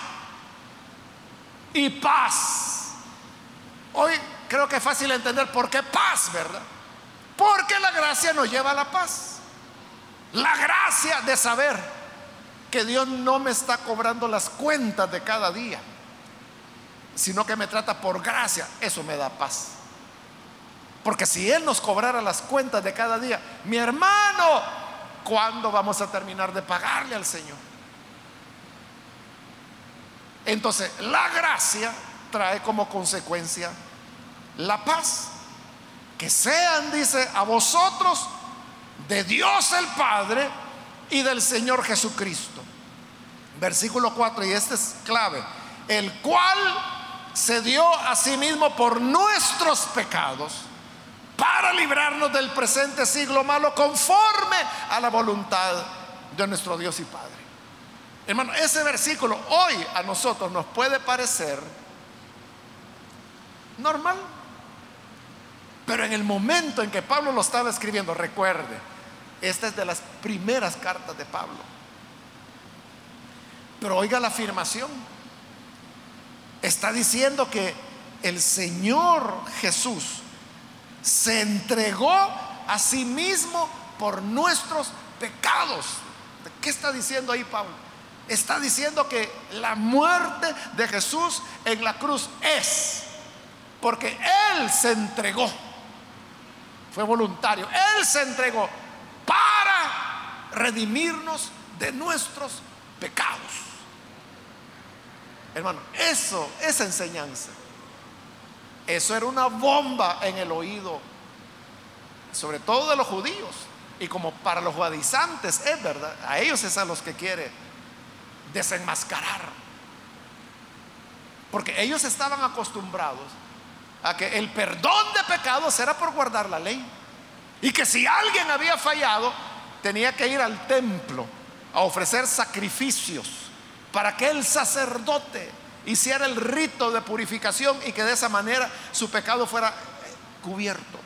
y paz. Hoy creo que es fácil entender por qué paz, ¿verdad? Porque la gracia nos lleva a la paz. La gracia de saber que Dios no me está cobrando las cuentas de cada día, sino que me trata por gracia, eso me da paz. Porque si Él nos cobrara las cuentas de cada día, mi hermano, ¿cuándo vamos a terminar de pagarle al Señor? Entonces, la gracia trae como consecuencia la paz. Que sean, dice, a vosotros de Dios el Padre y del Señor Jesucristo. Versículo 4, y este es clave, el cual se dio a sí mismo por nuestros pecados para librarnos del presente siglo malo conforme a la voluntad de nuestro Dios y Padre. Hermano, ese versículo hoy a nosotros nos puede parecer normal, pero en el momento en que Pablo lo estaba escribiendo, recuerde, esta es de las primeras cartas de Pablo. Pero oiga la afirmación. Está diciendo que el Señor Jesús se entregó a sí mismo por nuestros pecados. ¿Qué está diciendo ahí Pablo? Está diciendo que la muerte de Jesús en la cruz es porque Él se entregó. Fue voluntario. Él se entregó para redimirnos de nuestros pecados. Hermano, eso, esa enseñanza, eso era una bomba en el oído, sobre todo de los judíos. Y como para los judaizantes es verdad, a ellos es a los que quiere desenmascarar. Porque ellos estaban acostumbrados a que el perdón de pecados era por guardar la ley. Y que si alguien había fallado, tenía que ir al templo a ofrecer sacrificios para que el sacerdote hiciera el rito de purificación y que de esa manera su pecado fuera cubierto.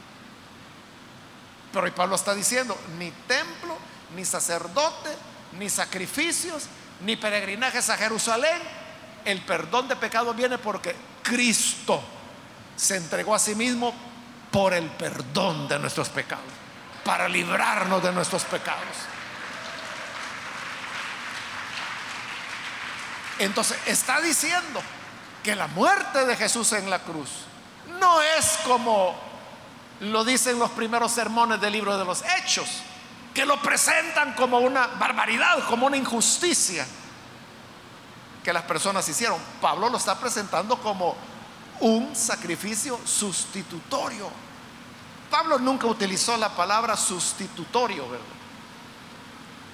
Pero hoy Pablo está diciendo, ni templo, ni sacerdote, ni sacrificios, ni peregrinajes a Jerusalén. El perdón de pecado viene porque Cristo se entregó a sí mismo por el perdón de nuestros pecados, para librarnos de nuestros pecados. Entonces está diciendo que la muerte de Jesús en la cruz no es como lo dicen los primeros sermones del libro de los Hechos, que lo presentan como una barbaridad, como una injusticia que las personas hicieron. Pablo lo está presentando como un sacrificio sustitutorio. Pablo nunca utilizó la palabra sustitutorio, ¿verdad?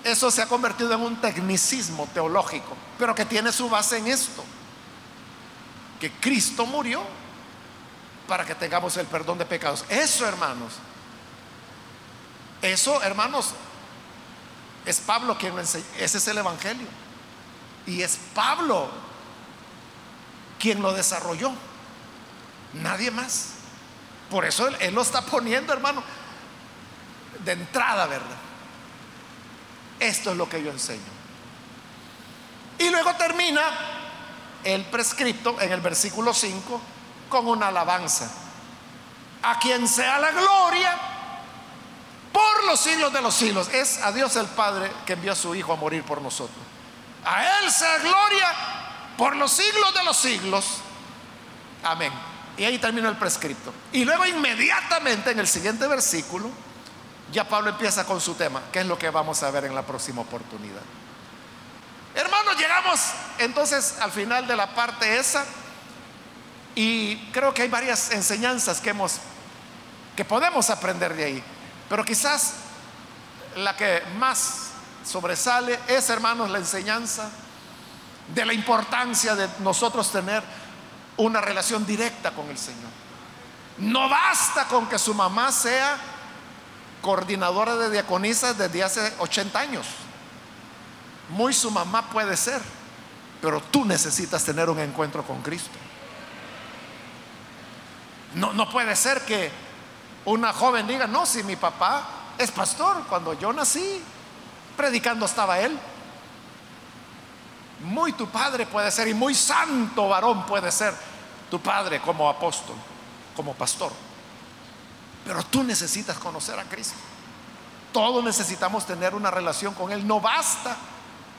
Eso se ha convertido en un tecnicismo teológico, pero que tiene su base en esto, que Cristo murió para que tengamos el perdón de pecados. Eso, hermanos, eso, hermanos, es Pablo quien lo enseña, ese es el Evangelio. Y es Pablo quien lo desarrolló. Nadie más. Por eso él, lo está poniendo, hermano, de entrada, ¿verdad? Esto es lo que yo enseño. Y luego termina el prescripto en el versículo 5 con una alabanza. A quien sea la gloria por los siglos de los siglos. Es a Dios el Padre que envió a su Hijo a morir por nosotros. A Él sea gloria por los siglos de los siglos. Amén. Y ahí termina el prescripto. Y luego inmediatamente en el siguiente versículo, ya Pablo empieza con su tema, que es lo que vamos a ver en la próxima oportunidad. Hermanos, llegamos entonces al final de la parte esa y creo que hay varias enseñanzas que hemos que podemos aprender de ahí, pero quizás la que más sobresale es, hermanos, la enseñanza de la importancia de nosotros tener una relación directa con el Señor. No basta con que su mamá sea coordinadora de diaconisas desde hace 80 años. Muy su mamá puede ser, pero tú necesitas tener un encuentro con Cristo. No, no puede ser que una joven diga, no, si mi papá es pastor, cuando yo nací, predicando estaba él. Muy tu padre puede ser y muy santo varón puede ser tu padre como apóstol, como pastor. Pero tú necesitas conocer a Cristo. Todos necesitamos tener una relación con Él. No basta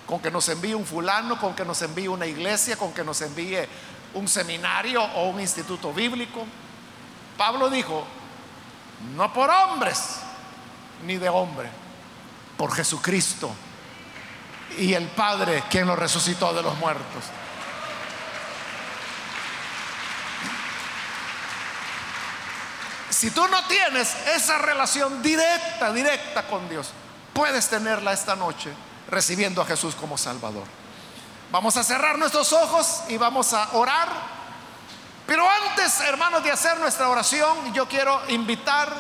con que nos envíe un fulano, con que nos envíe una iglesia, con que nos envíe un seminario o un instituto bíblico. Pablo dijo, no por hombres, ni de hombre, por Jesucristo y el Padre quien lo resucitó de los muertos. Si tú no tienes esa relación directa, directa con Dios, puedes tenerla esta noche recibiendo a Jesús como Salvador. Vamos a cerrar nuestros ojos y vamos a orar. Pero antes, hermanos, de hacer nuestra oración, yo quiero invitar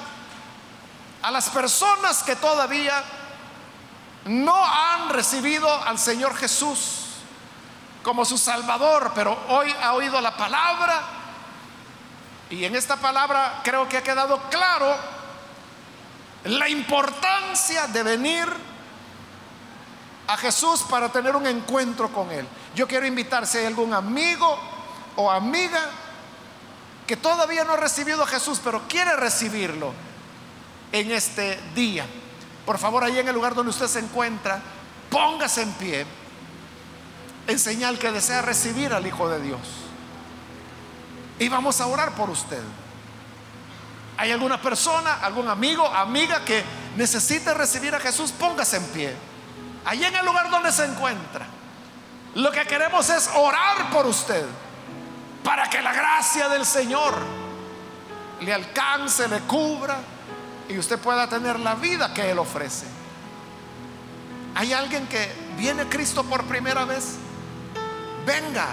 a las personas que todavía no han recibido al Señor Jesús como su Salvador, pero hoy ha oído la palabra y en esta palabra creo que ha quedado claro la importancia de venir a Jesús para tener un encuentro con Él. Yo quiero invitar si hay algún amigo o amiga que todavía no ha recibido a Jesús, pero quiere recibirlo en este día. Por favor, ahí en el lugar donde usted se encuentra, póngase en pie en señal que desea recibir al Hijo de Dios. Y vamos a orar por usted. ¿Hay alguna persona, algún amigo, amiga que necesite recibir a Jesús? Póngase en pie. Ahí en el lugar donde se encuentra. Lo que queremos es orar por usted para que la gracia del Señor le alcance, le cubra y usted pueda tener la vida que Él ofrece. ¿Hay alguien que viene Cristo por primera vez? Venga,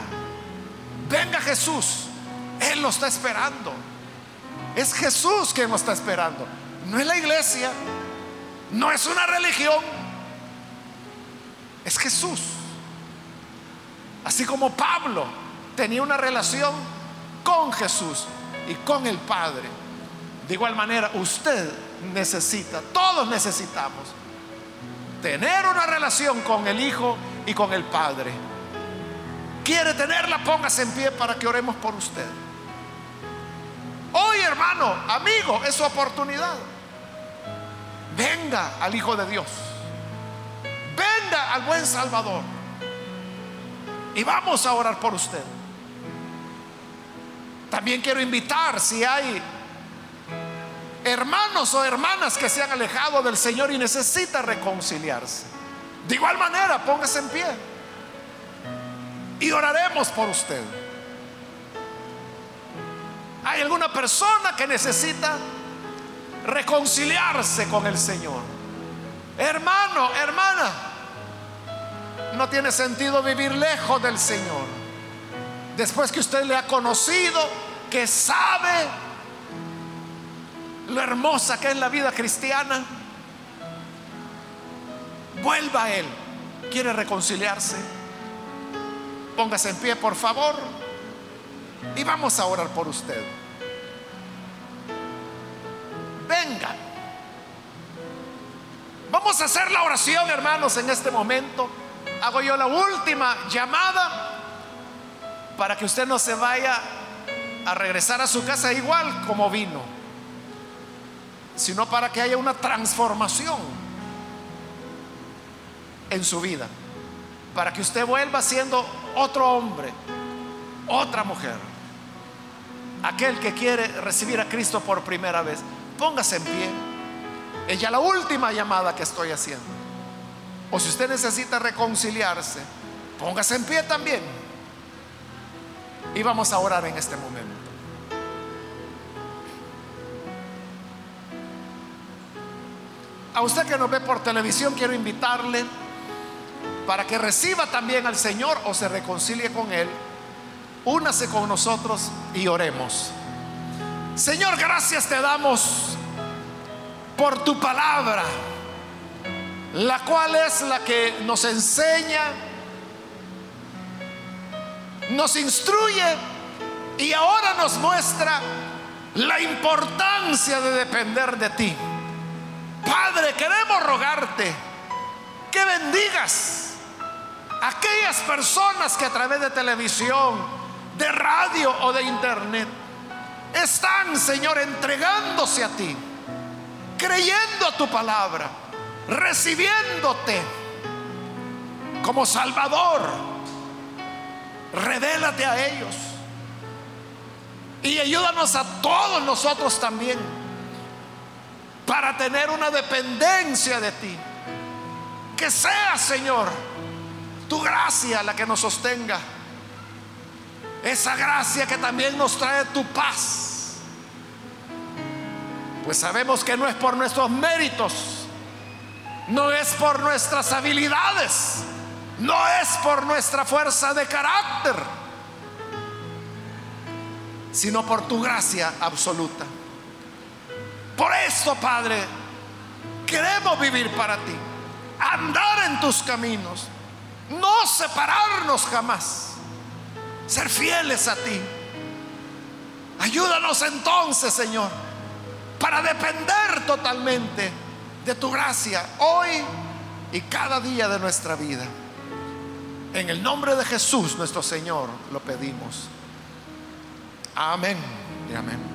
venga Jesús. Él lo está esperando. Es Jesús quien lo está esperando. No es la iglesia, no es una religión, es Jesús. Así como Pablo tenía una relación con Jesús y con el Padre. De igual manera, usted necesita, todos necesitamos, tener una relación con el Hijo y con el Padre. ¿Quiere tenerla? Póngase en pie para que oremos por usted. Hermano, amigo, es su oportunidad. Venga al Hijo de Dios. Venga al buen Salvador. Y vamos a orar por usted. También quiero invitar si hay hermanos o hermanas que se han alejado del Señor y necesita reconciliarse. De igual manera, póngase en pie. Y oraremos por usted. ¿Hay alguna persona que necesita reconciliarse con el Señor? Hermano, hermana, no tiene sentido vivir lejos del Señor. Después que usted le ha conocido, que sabe lo hermosa que es la vida cristiana, vuelva a Él. ¿Quiere reconciliarse? Póngase en pie, por favor. Y vamos a orar por usted. Venga. Vamos a hacer la oración, hermanos, en este momento. Hago yo la última llamada para que usted no se vaya a regresar a su casa igual como vino, sino para que haya una transformación en su vida, para que usted vuelva siendo otro hombre, otra mujer aquel que quiere recibir a Cristo por primera vez, póngase en pie Es ya la última llamada que estoy haciendo. O si usted necesita reconciliarse, póngase en pie también. Y vamos a orar en este momento. A usted que nos ve por televisión, quiero invitarle para que reciba también al Señor o se reconcilie con Él. Únase con nosotros y oremos. Señor, gracias te damos por tu palabra, la cual es la que nos enseña, nos instruye y ahora nos muestra la importancia de depender de ti. Padre, queremos rogarte que bendigas a aquellas personas que a través de televisión, de radio o de internet están, Señor, entregándose a ti, creyendo a tu palabra, recibiéndote como Salvador. Revélate a ellos y ayúdanos a todos nosotros también para tener una dependencia de ti. Que sea, Señor, tu gracia la que nos sostenga. Esa gracia que también nos trae tu paz. Pues sabemos que no es por nuestros méritos, no es por nuestras habilidades, no es por nuestra fuerza de carácter, sino por tu gracia absoluta. Por eso, Padre, queremos vivir para ti, andar en tus caminos, no separarnos jamás, ser fieles a ti. Ayúdanos entonces, Señor, para depender totalmente de tu gracia hoy y cada día de nuestra vida. En el nombre de Jesús nuestro Señor lo pedimos. Amén y amén.